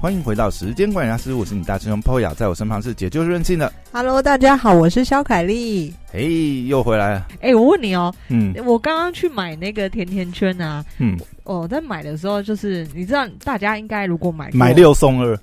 欢迎回到时间管理大师，我是你大师兄 Poya，在我身旁是解救任性的。Hello，大家好，我是肖凯丽。嘿，又回来了。哎、我问你哦，嗯我刚刚去买那个甜甜圈啊，嗯，哦，在买的时候就是你知道，大家应该如果买过买六送二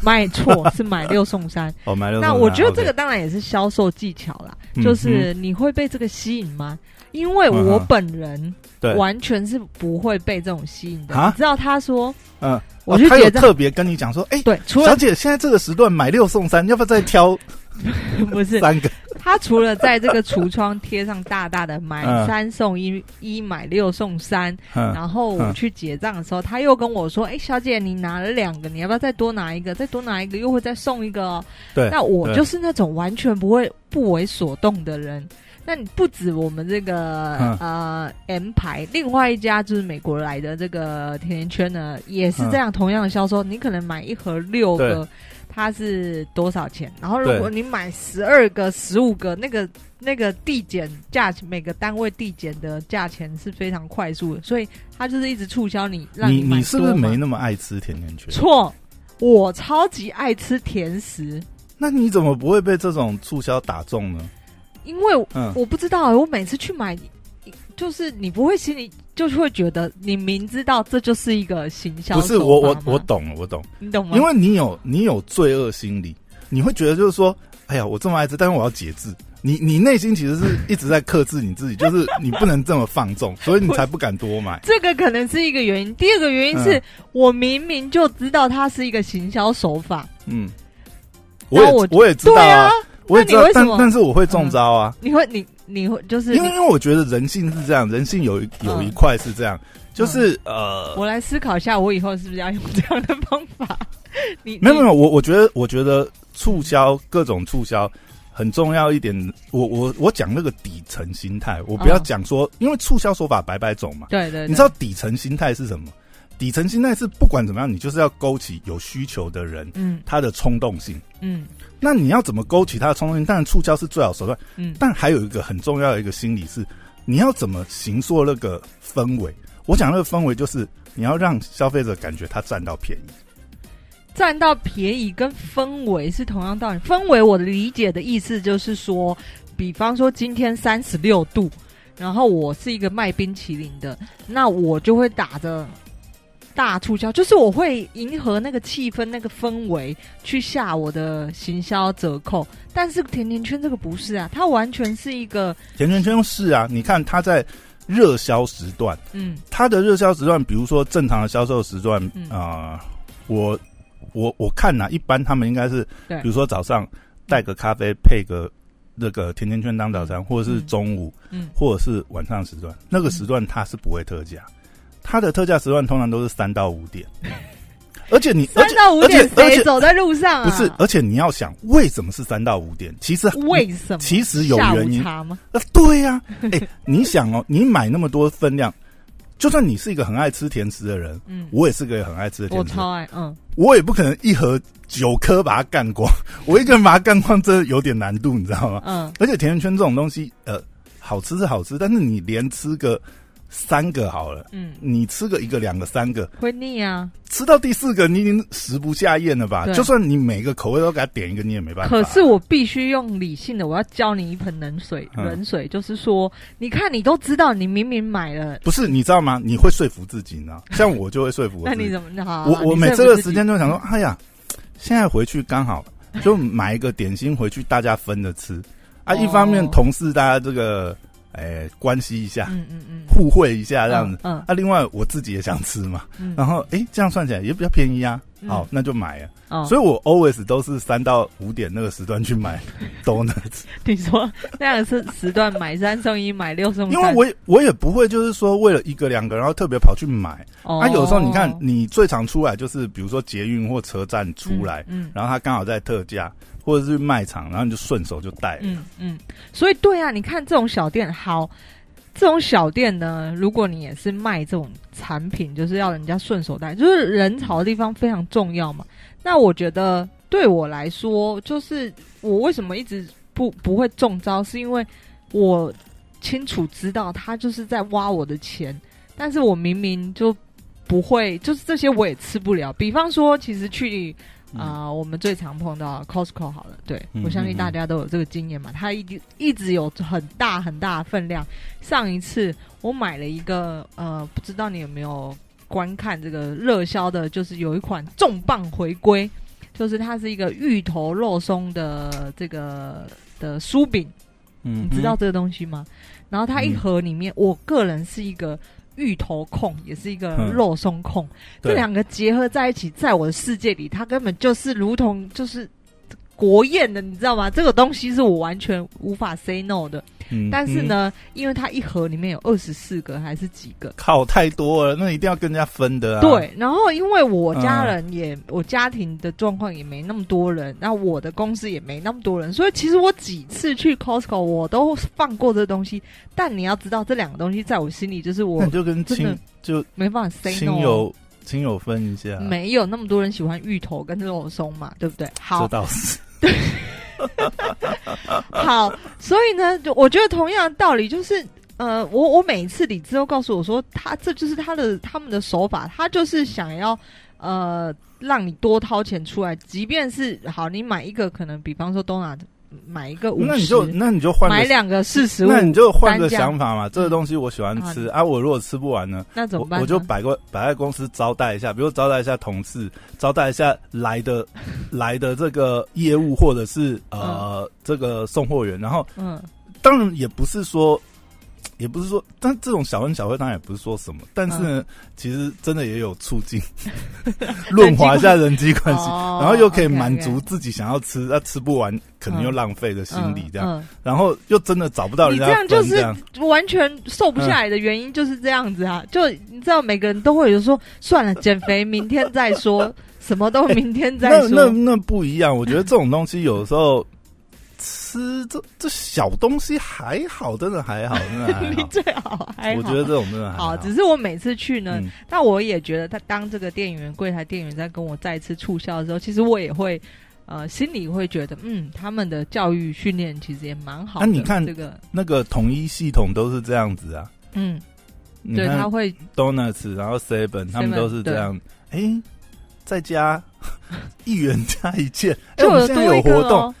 买错是买六送三。哦，买六。那我觉得这个当然也是销售技巧啦，嗯就是你会被这个吸引吗？因为我本人对完全是不会被这种吸引的。啊你知道他说，嗯，我哦就觉得他有特别跟你讲说，哎，对，除了小姐，现在这个时段买六送三，要不要再挑 不是三个？他除了在这个橱窗贴上大大的买嗯三送一，一买六送三，嗯然后我嗯去结账的时候，他又跟我说：“哎、小姐，你拿了两个，你要不要再多拿一个？再多拿一个又会再送一个哦。”对，那我对就是那种完全不会不为所动的人。那你不止我们这个、嗯呃 M 牌，另外一家就是美国来的这个甜甜圈呢，也是这样同样的销售。你可能买一盒六个，它是多少钱？然后如果你买十二个、十五个，那个那个递减价钱，每个单位递减的价钱是非常快速的，所以它就是一直促销你，让买你你是不是没那么爱吃甜甜圈？错？我超级爱吃甜食，那你怎么不会被这种促销打中呢？因为嗯，我不知道，我每次去买，就是你不会心里就是会觉得你明知道这就是一个行销不是我我我懂了，我懂，你懂吗？因为你有你有罪恶心理，你会觉得就是说，哎呀，我这么爱吃，但是我要节制。你你内心其实是一直在克制你自己，就是你不能这么放纵，所以你才不敢多买。这个可能是一个原因，第二个原因是、嗯。我明明就知道它是一个行销手法，嗯，我也我我也知道啊。啊，我也知道但但是我会中招啊，你会你你会就是因为因为我觉得人性是这样，人性有一有一块是这样，就是呃，我来思考一下，我以后是不是要用这样的方法？你你没有没有，我我觉得我觉得促销各种促销很重要一点。我我我讲那个底层心态，我不要哦讲说，因为促销手法百百种嘛。对对对你知道底层心态是什么？底层心态是不管怎么样，你就是要勾起有需求的人嗯他的冲动性。嗯那你要怎么勾起他的冲动性？当然促销是最好手段，嗯但还有一个很重要的一个心理是，你要怎么形塑那个氛围。我讲那个氛围就是你要让消费者感觉他占到便宜。占到便宜跟氛围是同样道理。氛围我的理解的意思就是说，比方说今天三十六度，然后我是一个卖冰淇淋的，那我就会打着大促销，就是我会迎合那个气氛、那个氛围去下我的行销折扣。但是甜甜圈这个不是啊，它完全是一个甜甜圈是啊，你看它在热销时段，嗯。它的热销时段，比如说正常的销售时段嗯。啊、我我我看呐、一般他们应该是，比如说早上带个咖啡配个那个甜甜圈当早餐，或者是嗯中午，嗯。或者是晚上时段，那个时段它是不会特价，它的特价时段通常都是三到五点，而且你三到五点谁走在路上啊？不是，而且你要想为什么是三到五点？其实为什么？其实有原因？啊，对呀、哎、你想哦，你买那么多分量，就算你是一个很爱吃甜食的人，嗯，我也是个很爱吃的甜食人，我超爱，嗯。我也不可能一盒九颗把它干光，我一个人把它干光，真的有点难度，你知道吗？嗯，而且甜甜圈这种东西，呃，好吃是好吃，但是你连吃个三个好了，嗯，你吃个一个、两个、三个，会腻啊。吃到第四个你已经食不下咽了吧？就算你每个口味都给他点一个，你也没办法。可是我必须用理性的，我要教你一盆冷水，嗯冷水就是说，你看你都知道，你明明买了，不是，你知道吗？你会说服自己，呢？像我就会说服我那自己。你怎么好？我我每次的时间就想说，哎呀，现在回去刚好 就买一个点心回去，大家分着吃啊。哦一方面同事大家这个哎关系一下，嗯嗯嗯，互惠一下这样子。嗯啊，另外我自己也想吃嘛，嗯，然后哎这样算起来也比较便宜啊。嗯好，那就买了。哦，所以我 always 都是三到五点那个时段去买 donuts，你说那样是时段买三送一，买六送三，因为我也我也不会就是说为了一个两个，然后特别跑去买。哦啊，有时候你看，你最常出来就是比如说捷运或车站出来，嗯然后它刚好在特价，或者是卖场，然后你就顺手就带了。嗯嗯，所以对啊，你看这种小店好。这种小店呢，如果你也是卖这种产品，就是要人家顺手带，就是人潮的地方非常重要嘛。那我觉得对我来说，就是我为什么一直不不会中招，是因为我清楚知道他就是在挖我的钱，但是我明明就不会，就是这些我也吃不了。比方说，其实去啊、我们最常碰到 Costco 好了，对、嗯我相信大家都有这个经验嘛，它一直一直有很大很大的分量。上一次我买了一个呃，不知道你有没有观看这个热销的，就是有一款重磅回归，就是它是一个芋头肉松的这个的酥饼。嗯你知道这个东西吗？然后它一盒里面，我个人是一个芋头控，也是一个嗯。肉松控，这两个结合在一起，在我的世界里，它根本就是如同就是国宴的，你知道吗？这个东西是我完全无法 say no 的。嗯但是，呢，因为它一盒里面有二十四个还是几个。靠太多了，那一定要跟人家分的啊。对，然后因为我家嗯人也，我家庭的状况也没那么多人，那我的公司也没那么多人，所以其实我几次去 Costco 我都放过这东西。但你要知道，这两个东西在我心里就是我那就跟亲就没办法 say 亲 no。亲友亲友分一下，没有那么多人喜欢芋头跟肉松嘛，对不对？好这好，倒是。对 好，所以呢，我觉得同样的道理就是，呃，我我每一次理智都告诉我说，他这就是他的他们的手法，他就是想要呃让你多掏钱出来，即便是好，你买一个可能，比方说东南买一个五那你就，那你就换，买两个四十五，那你就换个想法嘛。这个东西我喜欢吃啊，我如果吃不完呢，那怎么办？我我就摆个摆在公司招待一下，比如招待一下同事，招待一下来的 来的这个业务或者是呃、这个送货员，然后嗯当然也不是说。也不是说，但这种小恩小惠当然也不是说什么，但是嗯。呢，其实真的也有促进 润滑一下人际关系，哦然后又可以满足自己想要吃，那、吃不完可能又浪费的心理这样，嗯。然后又真的找不到人家这样就是完全瘦不下来的原因就是这样子啊！就你知道，每个人都会有说，算了，减肥明天再说，什么都明天再那那。那不一样，我觉得这种东西有时候吃这这小东西还好，真的还好，真的还你好。最好还好我觉得这种真的还好，只是我每次去呢，嗯但我也觉得他当这个店员柜台店员在跟我再次促销的时候，其实我也会呃心里会觉得，嗯，他们的教育训练其实也蛮好的。啊你看这个，那个统一系统都是这样子啊，嗯，对，他会 Donuts，然后 Seven，他们都是这样。哎，再加 一元加一件，哎，就我们现在多一个有活动，哦。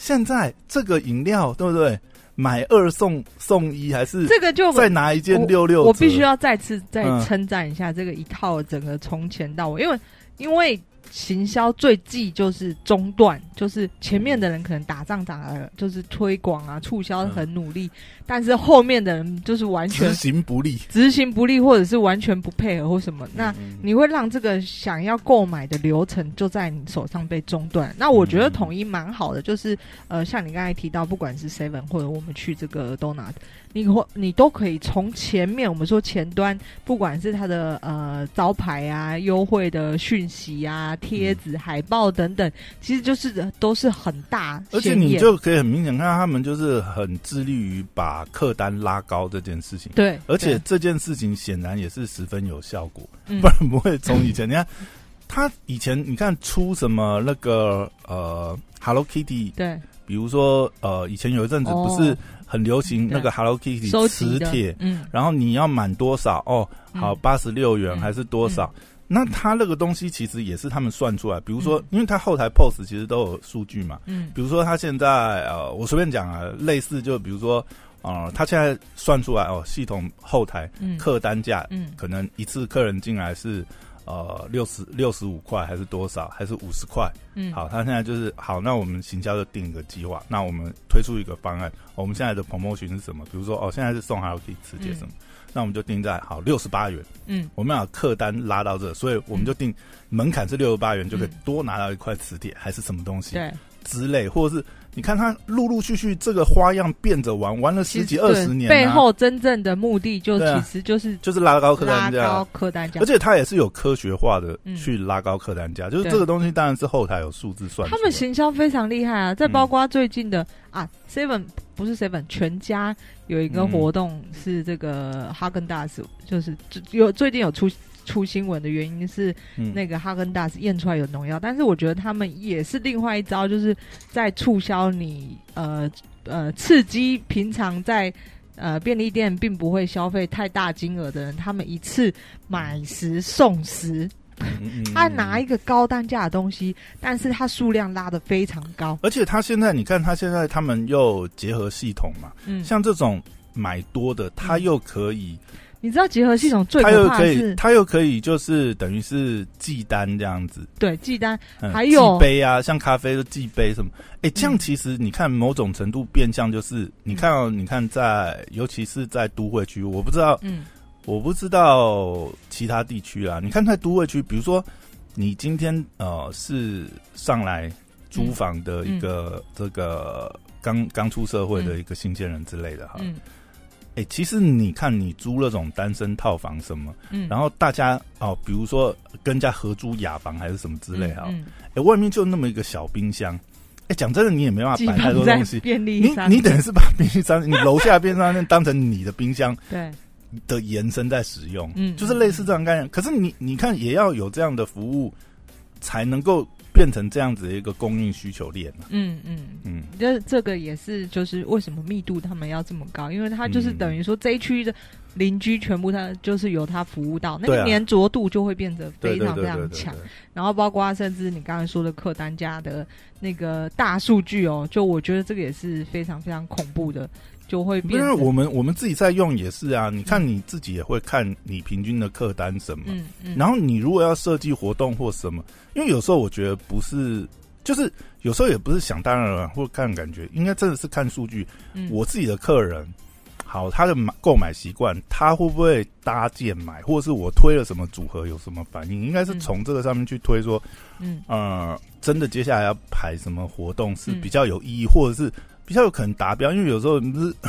现在这个饮料对不对？买二送送一，还是这个就再拿一件六六折？我必须要再次再嗯称赞一下这个一套整个从前到尾，因为因为行销最忌就是中断，就是前面的人可能打仗打了，就是推广啊促销很努力，但是后面的人就是完全执行不力。执行不力，或者是完全不配合或什么，那嗯你会让这个想要购买的流程就在你手上被中断。那我觉得统一蛮好的，就是呃，像你刚才提到，不管是 Seven 或者我们去这个 Donut，你或你都可以从前面我们说前端，不管是它的呃招牌啊、优惠的讯息啊、贴纸、海报等等，其实就是都是很大而且。你就可以很明显看到他们就是很致力于把客单拉高这件事情，对，而且这件事情显然也是十分有效果，嗯。不然不会从以前。你看他以前你看出什么那个呃 Hello Kitty，对。比如说呃以前有一阵子哦。不是很流行那个 Hello Kitty 磁铁，嗯，然后你要满多少？哦，好嗯八十六元嗯。还是多少？那他那个东西其实也是他们算出来，比如说嗯，因为他后台 POS 其实都有数据嘛，嗯。比如说他现在呃，我随便讲啊，类似就比如说，呃，他现在算出来哦，系统后台嗯客单价嗯可能一次客人进来是呃六十六十五块还是多少，还是五十块？嗯，好，他现在就是好，那我们行销就定一个计划，那我们推出一个方案，我们现在的 promotion 是什么？比如说哦，现在是送 Hello Kitty 磁铁什么？那我们就定在好六十八元，嗯我们要把客单拉到这，所以我们就定门槛是六十八元，就可以嗯多拿到一块磁铁，还是什么东西？对。之类，或者是你看他陆陆续续这个花样变着玩，玩了十几二十年、啊，背后真正的目的就其实就是就是拉高客单价拉高，客单价而。且他也是有科学化的嗯去拉高客单价，就是这个东西当然是后台有数字算。他们行销非常厉害啊！再包括最近的、啊，Seven 不是 Seven，全家有一个活动是这个哈根达斯，就是有最近有出出新闻的原因是嗯那个哈根达斯验出来有农药，但是我觉得他们也是另外一招，就是在促销你呃呃刺激平常在呃便利店并不会消费太大金额的人，他们一次买十送十，嗯他拿一个高单价的东西，但是他数量拉得非常高。而且他现在你看，他现在他们又结合系统嘛，嗯，像这种买多的，他又可以，你知道结合系统最他又可以，可怕的是，他又可以就是等于是记单这样子，对记单，嗯还有记杯啊，像咖啡的记杯什么，哎、这样嗯。其实你看某种程度变相就是，你看哦，你看在尤其是在都会区，我不知道，嗯。我不知道其他地区啊，你看在都会区，比如说你今天呃是上来租房的一个、这个刚刚出社会的一个新鲜人之类的哈，嗯哎、其实你看你租那种单身套房什么，嗯，然后大家哦，比如说跟人家合租雅房还是什么之类哈，嗯，哎、外面就那么一个小冰箱，哎、讲真的你也没办法摆太多东西。便利你商你等于是把便利商店，你楼下便利商店当成你的冰箱 对，的延伸在使用，嗯就是类似这样概念。可是你你看也要有这样的服务，才能够变成这样子的一个供应需求链啊嗯嗯。嗯，这这个也是，就是为什么密度他们要这么高？因为它就是嗯等于说这一区的邻居全部它就是由它服务到，那个粘着度就会变得非常非常强。然后包括甚至你刚才说的客单价的那个大数据哦，就我觉得这个也是非常非常恐怖的，就会因。为我们我们自己在用也是啊，你看你自己也会看你平均的客单什么，嗯嗯，然后你如果要设计活动或什么，因为有时候我觉得不是，就是有时候也不是想当然了或看感觉，应该真的是看数据。嗯。我自己的客人，好，他的买购买习惯，他会不会搭建买，或者是我推了什么组合有什么反应，应该是嗯。从这个上面去推说，嗯。呃，真的接下来要排什么活动是嗯。比较有意义，或者是比较有可能达标，因为有时候你不是。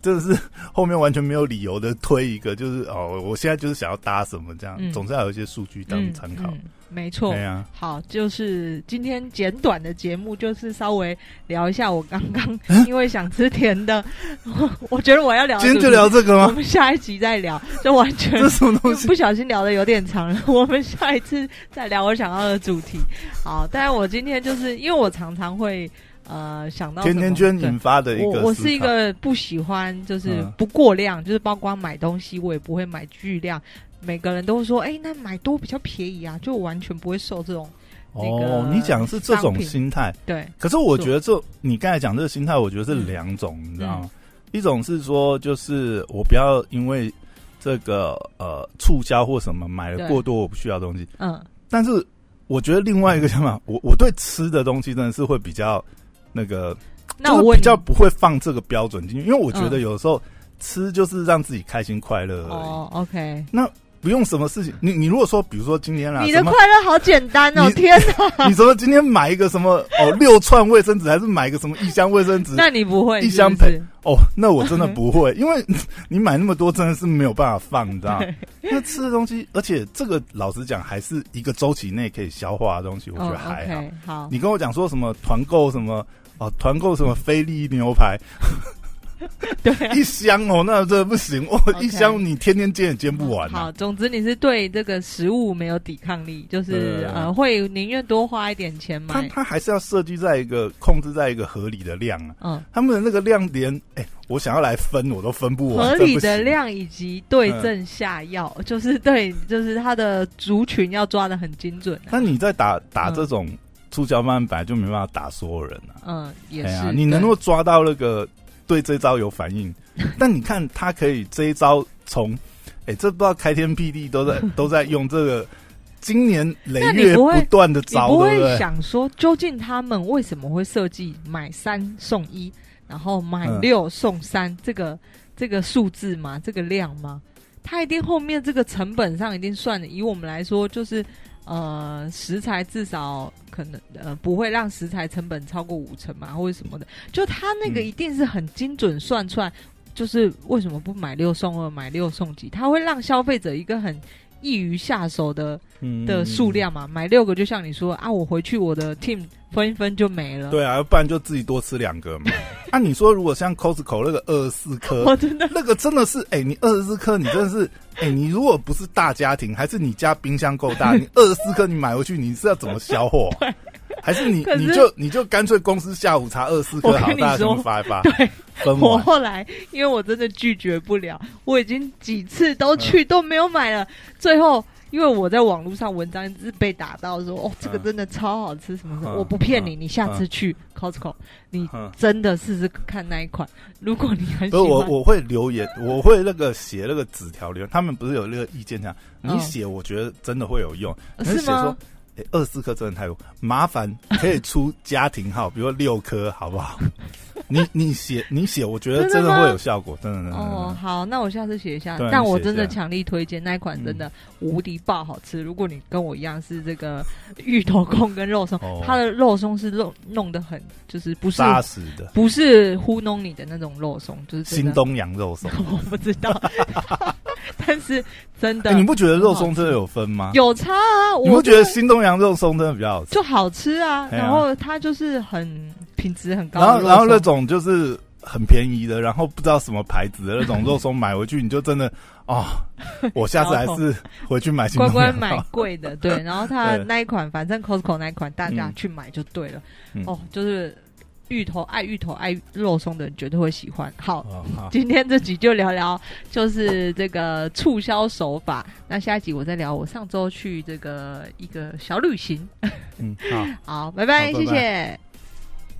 真的是后面完全没有理由的推一个，就是哦，我现在就是想要搭什么这样，嗯总是要有一些数据当嗯参考。嗯没错对。啊、好，就是今天简短的节目，就是稍微聊一下我刚刚因为想吃甜的，我 我觉得我要聊今天就聊这个吗我吗？们下一集再聊，就完全这是什么东西？不小心聊的有点长了，我们下一次再聊我想要的主题。好，但是我今天就是因为我常常会呃想到甜甜圈引发的一个我我是一个不喜欢就是嗯。不过量，就是包括买东西我也不会买巨量。每个人都说，哎、那买多比较便宜啊，就完全不会受这种哦，你讲的是这种心态，对，可是我觉得这你刚才讲这个心态，我觉得是两种，你知道嗯。吗？一种是说，就是我不要因为这个呃促销或什么买了过多我不需要的东西，嗯。但是我觉得另外一个想法，我我对吃的东西真的是会比较那个，就是那我比较不会放这个标准进去，因为我觉得嗯。有时候吃就是让自己开心快乐而已。哦，OK，不用什么事情，你你如果说，比如说今天啦，你的快乐好简单哦，天哪！你说今天买一个什么哦六串卫生纸，还是买一个什么一箱卫生纸？那你不会一箱盆哦，那我真的不会，因为你买那么多真的是没有办法放，你知道吗？那吃的东西，而且这个老实讲，还是一个周期内可以消化的东西，我觉哦得还好。好，你跟我讲说什么团购什么哦，团购什么菲力牛排 对。一箱哦，那这不行哦一箱你天天煎也煎不完、好，啊。总之你是对这个食物没有抵抗力，就是呃，会宁愿多花一点钱买。它它还是要设计在一个控制在一个合理的量啊。嗯，他们的那个量连哎、我想要来分我都分不完，合理的。量以及对症下药，就是对，就是它的族群要抓的很精准、啊。那你在打打嗯这种促销方案，本来就没办法打所有人啊。嗯，也是。你能对够抓到那个对这招有反应，但你看他可以这一招从，哎、这不知道开天辟地都在 都在用这个，今年累月不会断的你招，不会？想说，究竟他们为什么会设计买三送一，然后买嗯六送三、这个这个数字吗？这个量吗？他一定后面这个成本上一定算的。以我们来说，就是呃食材至少可能呃不会让食材成本超过五成嘛，或者什么的。就他那个一定是很精准算出来，就是为什么不买六送二，买六送几？他会让消费者一个很易于下手的嗯的数。量嘛，买六个就像你说啊，我回去我的 team 分一分就没了。，对啊，要不然就自己多吃两个嘛。啊，你说如果像 Costco 那个二十四颗，我 真的那个真的是，哎、你二十四颗，你真的是，哎、你如果不是大家庭，还是你家冰箱够大，你二十四颗你买回去，你是要怎么消化？还是你是你就你就干脆公司下午茶二四颗好，我跟你大家全部说发一发，对。我后来因为我真的拒绝不了，我已经几次都去都没有买了，最后。因为我在网络上文章是被打到说哦，这个真的超好吃什么什么，嗯我不骗你，嗯你下次去 Costco，你嗯真的试试看那一款。如果你很喜不是我，欢，我会留言，我会那个写那个纸条留言。他们不是有那个意见这样，你嗯写，我觉得真的会有用。你是吗二四颗真的太多，麻烦可以出家庭号，比如六颗，好不好？你你写你写，我觉得真的会有效果，真的哦，好，那我下次写一下。但我真的强力推荐那一款，真的无敌爆好吃。如果你跟我一样是这个芋头控跟肉松哦，它的肉松是弄弄得很，就是不是扎实的不是糊弄你的那种肉松，就是。新东阳肉松。我不知道，但是真的哎，你不觉得肉松真的有分吗？有差啊？你不我觉得新东阳肉松真的比较好吃？就好吃啊？然后它就是很品质很高然后然后那种就是很便宜的，然后不知道什么牌子的那种肉松买回去，你就真的哦，我下次还是 回去买新乖东阳乖买贵的，对。然后它 那一款，反正 Costco 那一款，大家嗯去买就对了。嗯哦，就是芋头爱芋头爱肉松的人绝对会喜欢。好，哦好，今天这集就聊聊就是这个促销手法。那下一集我再聊我上周去这个一个小旅行。嗯好。好，拜拜，好拜拜谢谢。